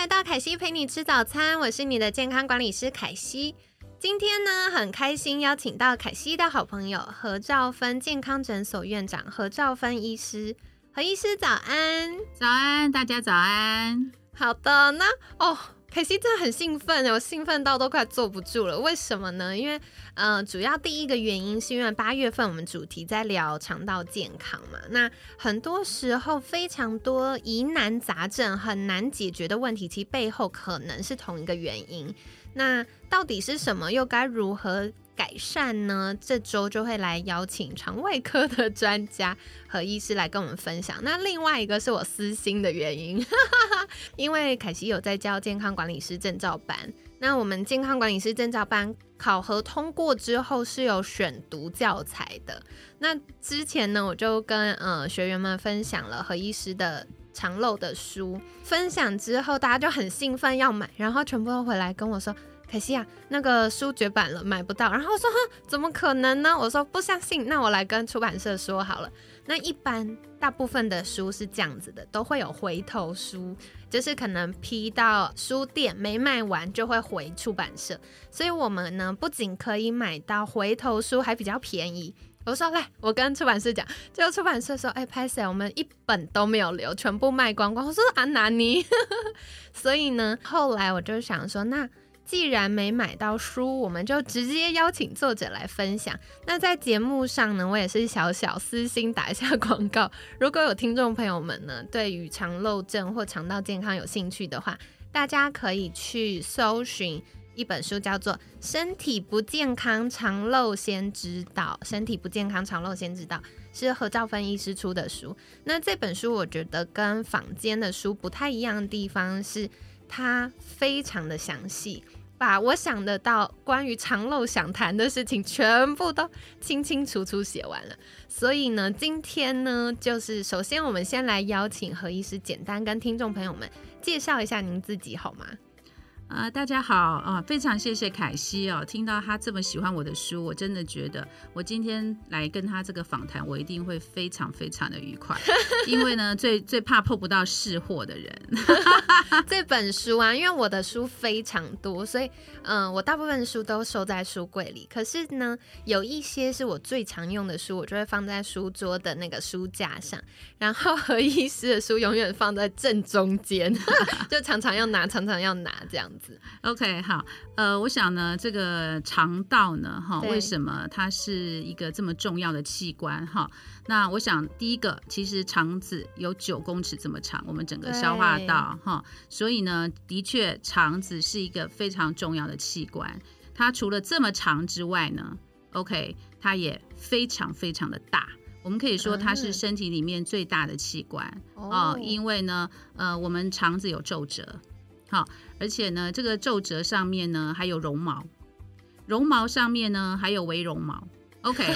来到凯西陪你吃早餐，我是你的健康管理师凯西。今天呢，很开心邀请到凯西的好朋友何兆芬健康诊所院长何兆芬医师。何医师早安，早安，大家早安。好的，那哦。凯西真的很兴奋，我兴奋到都快坐不住了。为什么呢？因为，呃，主要第一个原因是因为八月份我们主题在聊肠道健康嘛。那很多时候非常多疑难杂症很难解决的问题，其背后可能是同一个原因。那到底是什么？又该如何？改善呢？这周就会来邀请肠胃科的专家和医师来跟我们分享。那另外一个是我私心的原因，因为凯西有在教健康管理师证照班。那我们健康管理师证照班考核通过之后是有选读教材的。那之前呢，我就跟呃学员们分享了何医师的长漏的书，分享之后大家就很兴奋要买，然后全部都回来跟我说。可惜啊，那个书绝版了，买不到。然后我说，怎么可能呢？我说不相信，那我来跟出版社说好了。那一般大部分的书是这样子的，都会有回头书，就是可能批到书店没卖完就会回出版社。所以我们呢，不仅可以买到回头书，还比较便宜。我说来，我跟出版社讲，就出版社说，哎，拍谁？我们一本都没有留，全部卖光光。我说啊，拿尼。所以呢，后来我就想说，那。既然没买到书，我们就直接邀请作者来分享。那在节目上呢，我也是小小私心打一下广告。如果有听众朋友们呢，对于肠漏症或肠道健康有兴趣的话，大家可以去搜寻一本书，叫做《身体不健康肠漏先知道》。身体不健康肠漏先知道是何兆芬医师出的书。那这本书我觉得跟坊间的书不太一样的地方是，它非常的详细。把我想得到关于长漏想谈的事情全部都清清楚楚写完了，所以呢，今天呢，就是首先我们先来邀请何医师简单跟听众朋友们介绍一下您自己好吗？啊，大家好啊！非常谢谢凯西哦，听到他这么喜欢我的书，我真的觉得我今天来跟他这个访谈，我一定会非常非常的愉快。因为呢，最最怕碰不到试货的人。这本书啊，因为我的书非常多，所以嗯，我大部分书都收在书柜里。可是呢，有一些是我最常用的书，我就会放在书桌的那个书架上。然后何医师的书永远放在正中间，就常常要拿，常常要拿这样。OK，好，呃，我想呢，这个肠道呢，哈，为什么它是一个这么重要的器官？哈，那我想第一个，其实肠子有九公尺这么长，我们整个消化道，哈，所以呢，的确，肠子是一个非常重要的器官。它除了这么长之外呢，OK，它也非常非常的大。我们可以说它是身体里面最大的器官哦，因为呢，呃，我们肠子有皱褶。好，而且呢，这个皱褶上面呢还有绒毛，绒毛上面呢还有微绒毛。OK，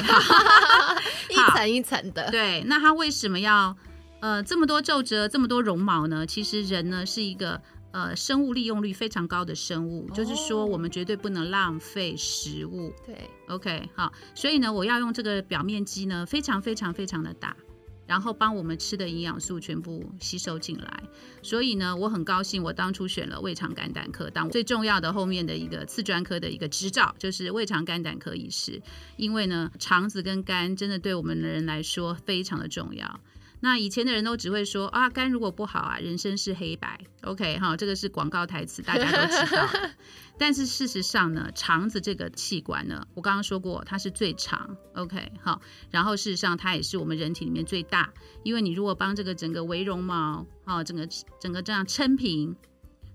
一层一层的。对，那它为什么要呃这么多皱褶，这么多绒毛呢？其实人呢是一个呃生物利用率非常高的生物，就是说我们绝对不能浪费食物。对，OK，好，所以呢，我要用这个表面积呢非常非常非常的大。然后帮我们吃的营养素全部吸收进来，所以呢，我很高兴，我当初选了胃肠肝胆科当最重要的后面的一个次专科的一个执照，就是胃肠肝胆科医师。因为呢，肠子跟肝真的对我们的人来说非常的重要。那以前的人都只会说啊，肝如果不好啊，人生是黑白。OK 哈，这个是广告台词，大家都知道。但是事实上呢，肠子这个器官呢，我刚刚说过它是最长。OK 好，然后事实上它也是我们人体里面最大，因为你如果帮这个整个围绒毛啊，整个整个这样撑平，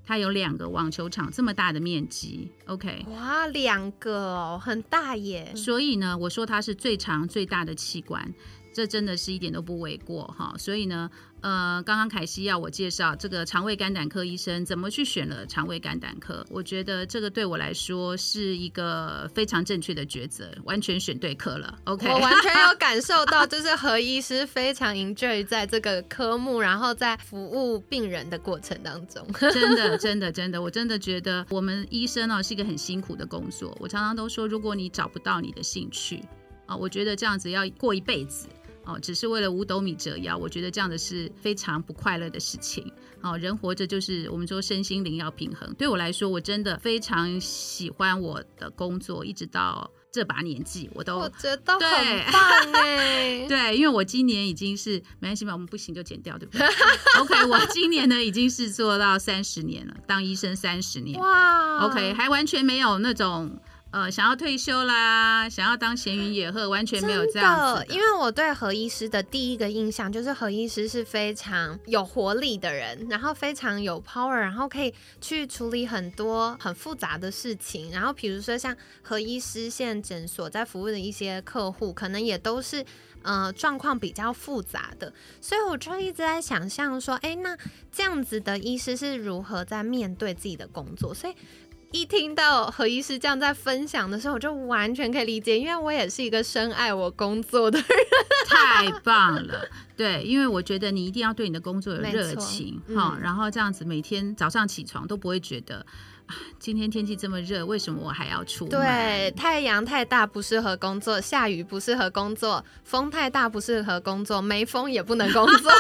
它有两个网球场这么大的面积。OK 哇，两个哦，很大耶。所以呢，我说它是最长最大的器官。这真的是一点都不为过哈。所以呢，呃，刚刚凯西要我介绍这个肠胃肝胆科医生怎么去选了肠胃肝胆科，我觉得这个对我来说是一个非常正确的抉择，完全选对科了。OK，我完全有 感受到，就是何医师非常 enjoy 在这个科目，然后在服务病人的过程当中，真的，真的，真的，我真的觉得我们医生哦是一个很辛苦的工作。我常常都说，如果你找不到你的兴趣。啊，我觉得这样子要过一辈子哦，只是为了五斗米折腰，我觉得这样的是非常不快乐的事情。哦，人活着就是我们说身心灵要平衡。对我来说，我真的非常喜欢我的工作，一直到这把年纪，我都我觉得很 棒哎。对，因为我今年已经是没关系吧，我们不行就剪掉，对不对？OK，我今年呢已经是做到三十年了，当医生三十年。哇，OK，还完全没有那种。呃，想要退休啦，想要当闲云野鹤，完全没有这样子。因为我对何医师的第一个印象就是何医师是非常有活力的人，然后非常有 power，然后可以去处理很多很复杂的事情。然后比如说像何医师现诊所在服务的一些客户，可能也都是呃状况比较复杂的，所以我就一直在想象说，哎，那这样子的医师是如何在面对自己的工作？所以。一听到何医师这样在分享的时候，我就完全可以理解，因为我也是一个深爱我工作的人。太棒了，对，因为我觉得你一定要对你的工作有热情 哈，然后这样子每天早上起床都不会觉得。今天天气这么热，为什么我还要出门？对，太阳太大不适合工作，下雨不适合工作，风太大不适合工作，没风也不能工作。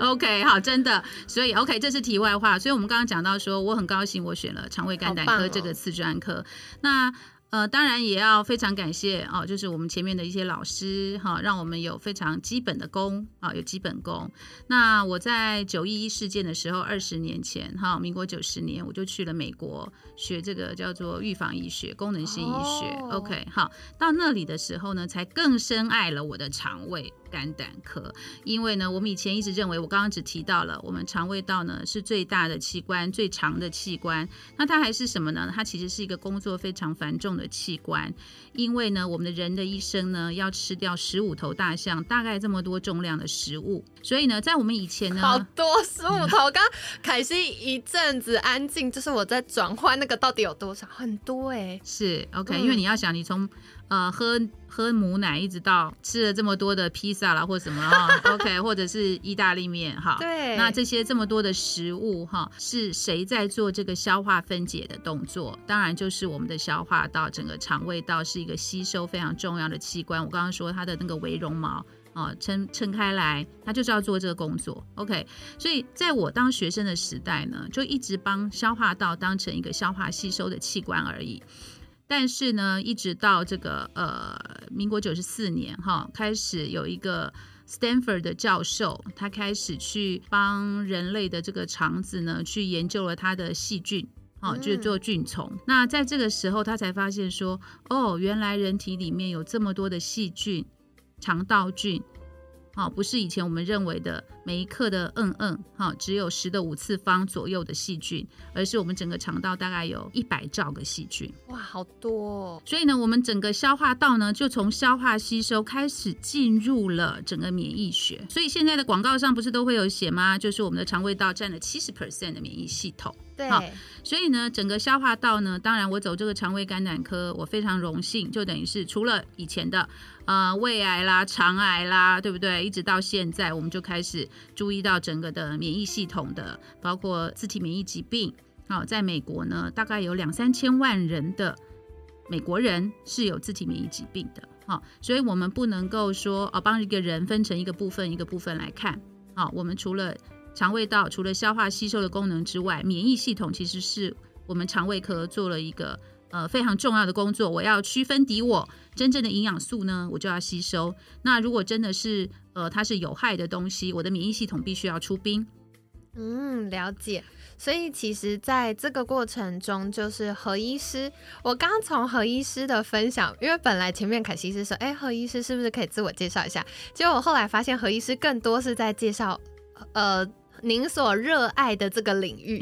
OK，好，真的，所以 OK，这是题外话。所以我们刚刚讲到说，我很高兴我选了肠胃肝胆科这个次专科。那呃，当然也要非常感谢哦，就是我们前面的一些老师哈，让我们有非常基本的功啊，有基本功。那我在九一一事件的时候，二十年前哈，民国九十年，我就去了美国学这个叫做预防医学、功能性医学。OK，好，到那里的时候呢，才更深爱了我的肠胃。肝胆科，因为呢，我们以前一直认为，我刚刚只提到了我们肠胃道呢是最大的器官、最长的器官，那它还是什么呢？它其实是一个工作非常繁重的器官，因为呢，我们的人的一生呢要吃掉十五头大象，大概这么多重量的食物，所以呢，在我们以前呢，好多十五头。刚凯西一阵子安静，就是我在转换那个到底有多少，很多哎，是 OK，因为你要想，你从呃，喝喝母奶，一直到吃了这么多的披萨啦，或什么哈，OK，或者是意大利面哈，对，那这些这么多的食物哈，是谁在做这个消化分解的动作？当然就是我们的消化道，整个肠胃道是一个吸收非常重要的器官。我刚刚说它的那个微绒毛啊，撑撑开来，它就是要做这个工作，OK。所以在我当学生的时代呢，就一直帮消化道当成一个消化吸收的器官而已。但是呢，一直到这个呃，民国九十四年哈，开始有一个 Stanford 的教授，他开始去帮人类的这个肠子呢，去研究了它的细菌，哦，就是做菌虫。那在这个时候，他才发现说，哦，原来人体里面有这么多的细菌，肠道菌。好，不是以前我们认为的每一克的嗯嗯，哈，只有十的五次方左右的细菌，而是我们整个肠道大概有一百兆个细菌。哇，好多！哦所以呢，我们整个消化道呢，就从消化吸收开始进入了整个免疫学。所以现在的广告上不是都会有写吗？就是我们的肠胃道占了七十 percent 的免疫系统。对，所以呢，整个消化道呢，当然我走这个肠胃肝胆科，我非常荣幸，就等于是除了以前的呃胃癌啦、肠癌啦，对不对？一直到现在，我们就开始注意到整个的免疫系统的，包括自体免疫疾病。好，在美国呢，大概有两三千万人的美国人是有自体免疫疾病的。好，所以我们不能够说哦，帮一个人分成一个部分一个部分来看。好，我们除了肠胃道除了消化吸收的功能之外，免疫系统其实是我们肠胃科做了一个呃非常重要的工作。我要区分敌我，真正的营养素呢，我就要吸收。那如果真的是呃它是有害的东西，我的免疫系统必须要出兵。嗯，了解。所以其实在这个过程中，就是何医师，我刚从何医师的分享，因为本来前面凯西是说，哎，何医师是不是可以自我介绍一下？结果我后来发现何医师更多是在介绍，呃。您所热爱的这个领域，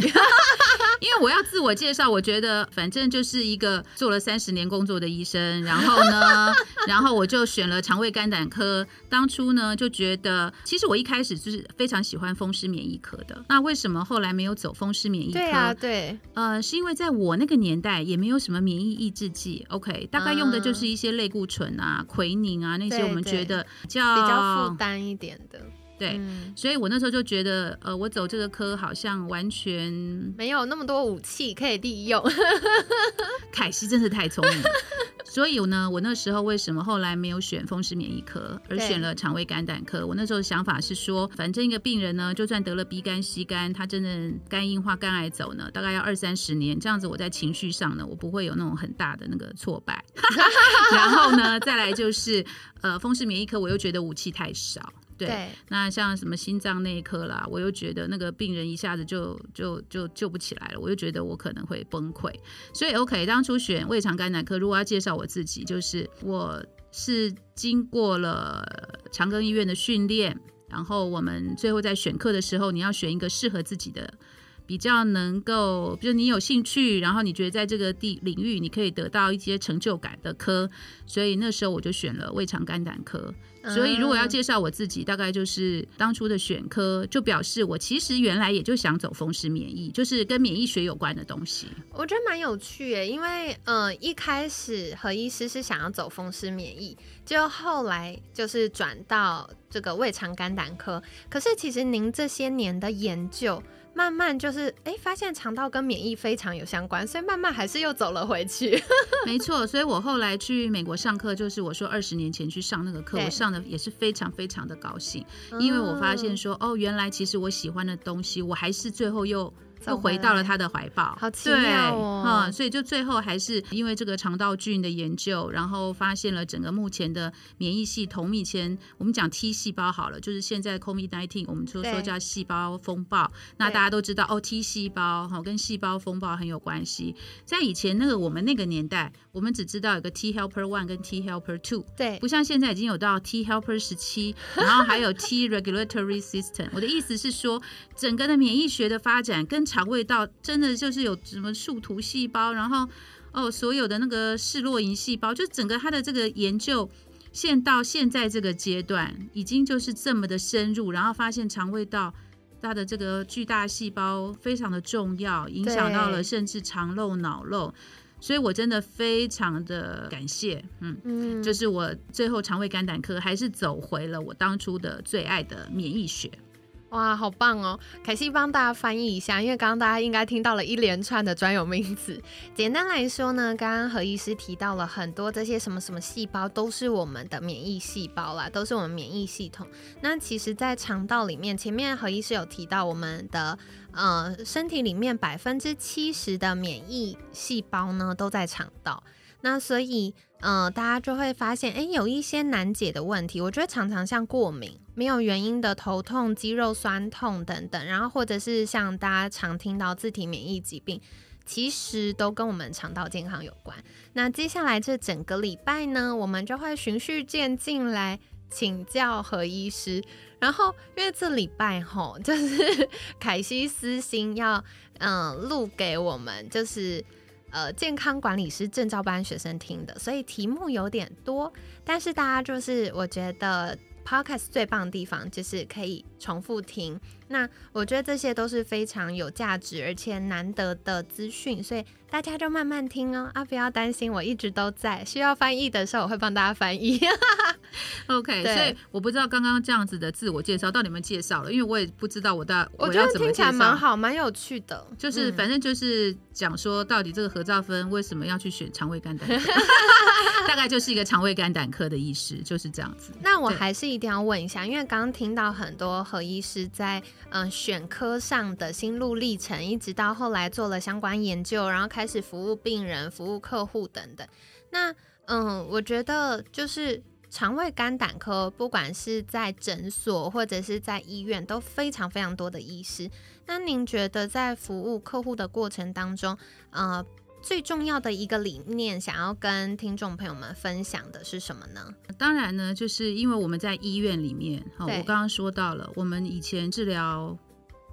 因为我要自我介绍，我觉得反正就是一个做了三十年工作的医生，然后呢，然后我就选了肠胃肝胆科。当初呢，就觉得其实我一开始就是非常喜欢风湿免疫科的。那为什么后来没有走风湿免疫科？对啊，对，呃，是因为在我那个年代也没有什么免疫抑制剂，OK，大概用的就是一些类固醇啊、奎宁啊那些，我们觉得较比较负担一点的。对，所以我那时候就觉得，呃，我走这个科好像完全没有那么多武器可以利用。凯西真是太聪明了，所以呢，我那时候为什么后来没有选风湿免疫科，而选了肠胃肝胆科？我那时候想法是说，反正一个病人呢，就算得了 B 肝、C 肝，他真的肝硬化、肝癌走呢，大概要二三十年，这样子我在情绪上呢，我不会有那种很大的那个挫败。然后呢，再来就是，呃，风湿免疫科我又觉得武器太少。对，那像什么心脏内科啦，我又觉得那个病人一下子就就就救不起来了，我又觉得我可能会崩溃。所以 OK，当初选胃肠肝胆科，如果要介绍我自己，就是我是经过了长庚医院的训练，然后我们最后在选课的时候，你要选一个适合自己的。比较能够，比如你有兴趣，然后你觉得在这个地领域你可以得到一些成就感的科，所以那时候我就选了胃肠肝胆科。所以如果要介绍我自己，大概就是当初的选科，就表示我其实原来也就想走风湿免疫，就是跟免疫学有关的东西。我觉得蛮有趣耶，因为呃一开始何医师是想要走风湿免疫，就后来就是转到这个胃肠肝胆科。可是其实您这些年的研究。慢慢就是哎，发现肠道跟免疫非常有相关，所以慢慢还是又走了回去。没错，所以我后来去美国上课，就是我说二十年前去上那个课，我上的也是非常非常的高兴，因为我发现说哦，原来其实我喜欢的东西，我还是最后又。又回到了他的怀抱，好奇妙哦！所以就最后还是因为这个肠道菌的研究，然后发现了整个目前的免疫系统。以前我们讲 T 细胞好了，就是现在 COVID-19，我们就说叫细胞风暴。那大家都知道哦，T 细胞哈跟细胞风暴很有关系。在以前那个我们那个年代，我们只知道有个 T helper one 跟 T helper two，对，不像现在已经有到 T helper 十七，然后还有 T regulatory system。我的意思是说，整个的免疫学的发展跟肠胃道真的就是有什么树突细胞，然后哦，所有的那个视若银细胞，就整个它的这个研究，现到现在这个阶段，已经就是这么的深入，然后发现肠胃道它的这个巨大细胞非常的重要，影响到了甚至肠漏、脑漏，所以我真的非常的感谢，嗯嗯，就是我最后肠胃肝胆科还是走回了我当初的最爱的免疫学。哇，好棒哦！凯西帮大家翻译一下，因为刚刚大家应该听到了一连串的专有名词。简单来说呢，刚刚何医师提到了很多这些什么什么细胞，都是我们的免疫细胞啦，都是我们免疫系统。那其实，在肠道里面，前面何医师有提到，我们的呃身体里面百分之七十的免疫细胞呢都在肠道。那所以，嗯，大家就会发现，哎，有一些难解的问题，我觉得常常像过敏、没有原因的头痛、肌肉酸痛等等，然后或者是像大家常听到自体免疫疾病，其实都跟我们肠道健康有关。那接下来这整个礼拜呢，我们就会循序渐进来请教何医师，然后因为这礼拜吼，就是 凯西私心要嗯录给我们，就是。呃，健康管理师证照班学生听的，所以题目有点多，但是大家就是我觉得 podcast 最棒的地方就是可以重复听。那我觉得这些都是非常有价值而且难得的资讯，所以大家就慢慢听哦啊，不要担心，我一直都在，需要翻译的时候我会帮大家翻译。OK，所以我不知道刚刚这样子的自我介绍到底有没有介绍了，因为我也不知道我的我觉得听起来蛮好，蛮有趣的，就是反正就是讲说到底这个何兆芬为什么要去选肠胃肝胆，大概就是一个肠胃肝胆科的医师，就是这样子。那我还是一定要问一下，因为刚刚听到很多何医师在。嗯，选科上的心路历程，一直到后来做了相关研究，然后开始服务病人、服务客户等等。那嗯，我觉得就是肠胃肝胆科，不管是在诊所或者是在医院，都非常非常多的医师。那您觉得在服务客户的过程当中，呃，最重要的一个理念，想要跟听众朋友们分享的是什么呢？当然呢，就是因为我们在医院里面，哈，我刚刚说到了，我们以前治疗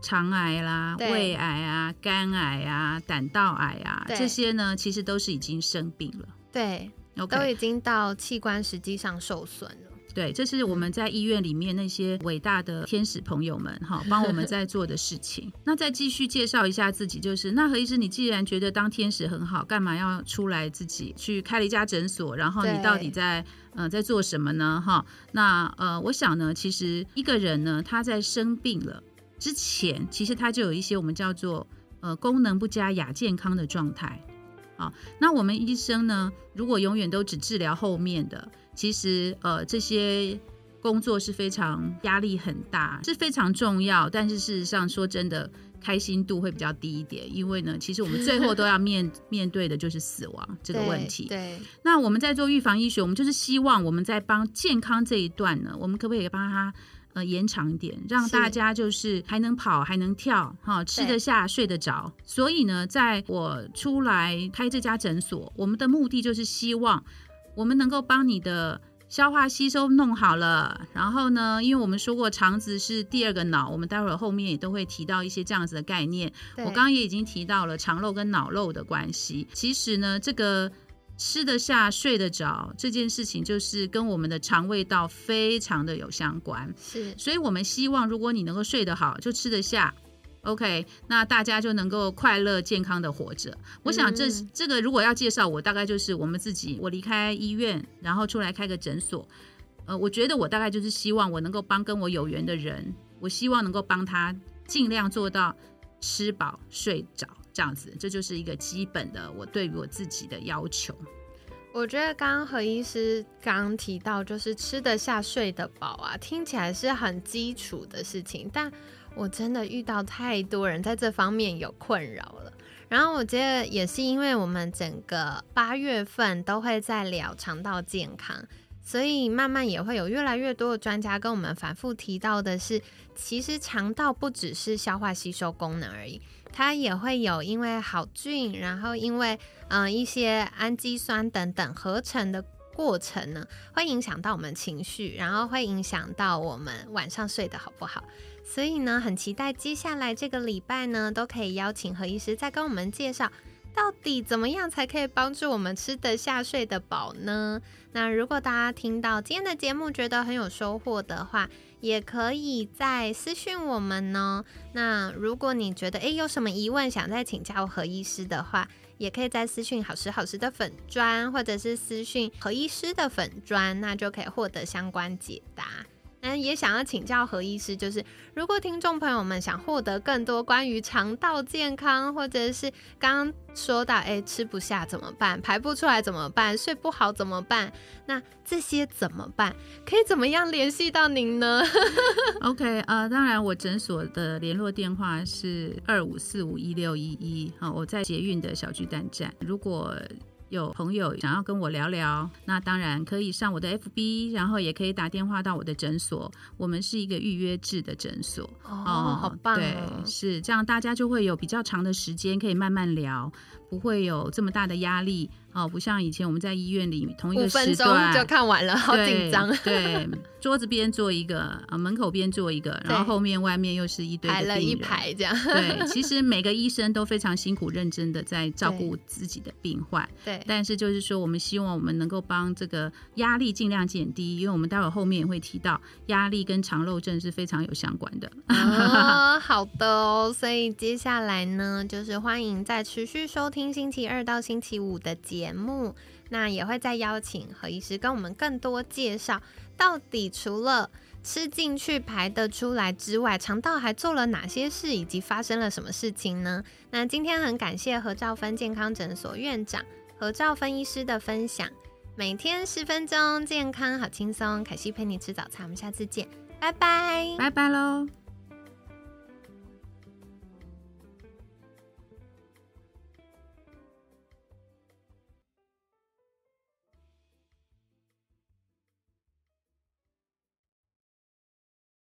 肠癌啦、胃癌啊、肝癌啊、胆道癌啊，这些呢，其实都是已经生病了。对，都已经到器官实际上受损了。对，这是我们在医院里面那些伟大的天使朋友们哈，帮我们在做的事情。那再继续介绍一下自己，就是那何医师，你既然觉得当天使很好，干嘛要出来自己去开了一家诊所？然后你到底在呃在做什么呢？哈，那呃，我想呢，其实一个人呢，他在生病了之前，其实他就有一些我们叫做呃功能不佳亚健康的状态。好，那我们医生呢，如果永远都只治疗后面的，其实呃这些工作是非常压力很大，是非常重要，但是事实上说真的，开心度会比较低一点，因为呢，其实我们最后都要面 面对的就是死亡这个问题。对，那我们在做预防医学，我们就是希望我们在帮健康这一段呢，我们可不可以帮他呃延长一点，让大家就是还能跑还能跳哈，吃得下睡得着。所以呢，在我出来开这家诊所，我们的目的就是希望我们能够帮你的。消化吸收弄好了，然后呢，因为我们说过肠子是第二个脑，我们待会儿后面也都会提到一些这样子的概念。我刚刚也已经提到了肠漏跟脑漏的关系。其实呢，这个吃得下、睡得着这件事情，就是跟我们的肠胃道非常的有相关。是所以我们希望，如果你能够睡得好，就吃得下。OK，那大家就能够快乐健康的活着。我想这、嗯这个如果要介绍我，大概就是我们自己，我离开医院，然后出来开个诊所。呃，我觉得我大概就是希望我能够帮跟我有缘的人，我希望能够帮他尽量做到吃饱睡着这样子，这就是一个基本的我对于我自己的要求。我觉得刚刚何医师刚提到，就是吃得下、睡得饱啊，听起来是很基础的事情，但我真的遇到太多人在这方面有困扰了。然后我觉得也是因为我们整个八月份都会在聊肠道健康，所以慢慢也会有越来越多的专家跟我们反复提到的是，其实肠道不只是消化吸收功能而已，它也会有因为好菌，然后因为嗯、一些氨基酸等等合成的过程呢，会影响到我们情绪，然后会影响到我们晚上睡得好不好。所以呢，很期待接下来这个礼拜呢，都可以邀请何医师再跟我们介绍，到底怎么样才可以帮助我们吃得下、睡得饱呢？那如果大家听到今天的节目觉得很有收获的话，也可以再私讯我们呢。那如果你觉得诶有什么疑问想再请教何医师的话，也可以在私讯好时好时的粉砖，或者是私讯何医师的粉砖，那就可以获得相关解答。那也想要请教何医师，就是如果听众朋友们想获得更多关于肠道健康，或者是刚刚说到，哎，吃不下怎么办？排不出来怎么办？睡不好怎么办？那这些怎么办？可以怎么样联系到您呢？OK，呃，当然我诊所的联络电话是二五四五一六一一，好，我在捷运的小巨蛋站。如果有朋友想要跟我聊聊，那当然可以上我的 FB，然后也可以打电话到我的诊所。我们是一个预约制的诊所哦，好棒对哦，！是这样，大家就会有比较长的时间可以慢慢聊，不会有这么大的压力哦，不像以前我们在医院里同一五个分钟时段就看完了，好紧张，对，桌子边坐一个，啊，门口边坐一个，然后后面外面又是一堆排了一。排这样。对，其实每个医生都非常辛苦、认真的在照顾自己的病患，对，但是就是说，我们希望我们能够帮这个压力尽量减低，因为我们待会儿后面也会提到，压力跟肠漏症是非常有相关的。哦，好的哦，所以接下来呢，就是欢迎再持续收听星期二到星期五的节目，那也会再邀请何医师跟我们更多介绍，到底除了吃进去排得出来之外，肠道还做了哪些事，以及发生了什么事情呢？那今天很感谢何兆芬健康诊所院长何兆芬医师的分享，每天十分钟，健康好轻松，凯西陪你吃早餐，我们下次见，拜拜。拜拜喽。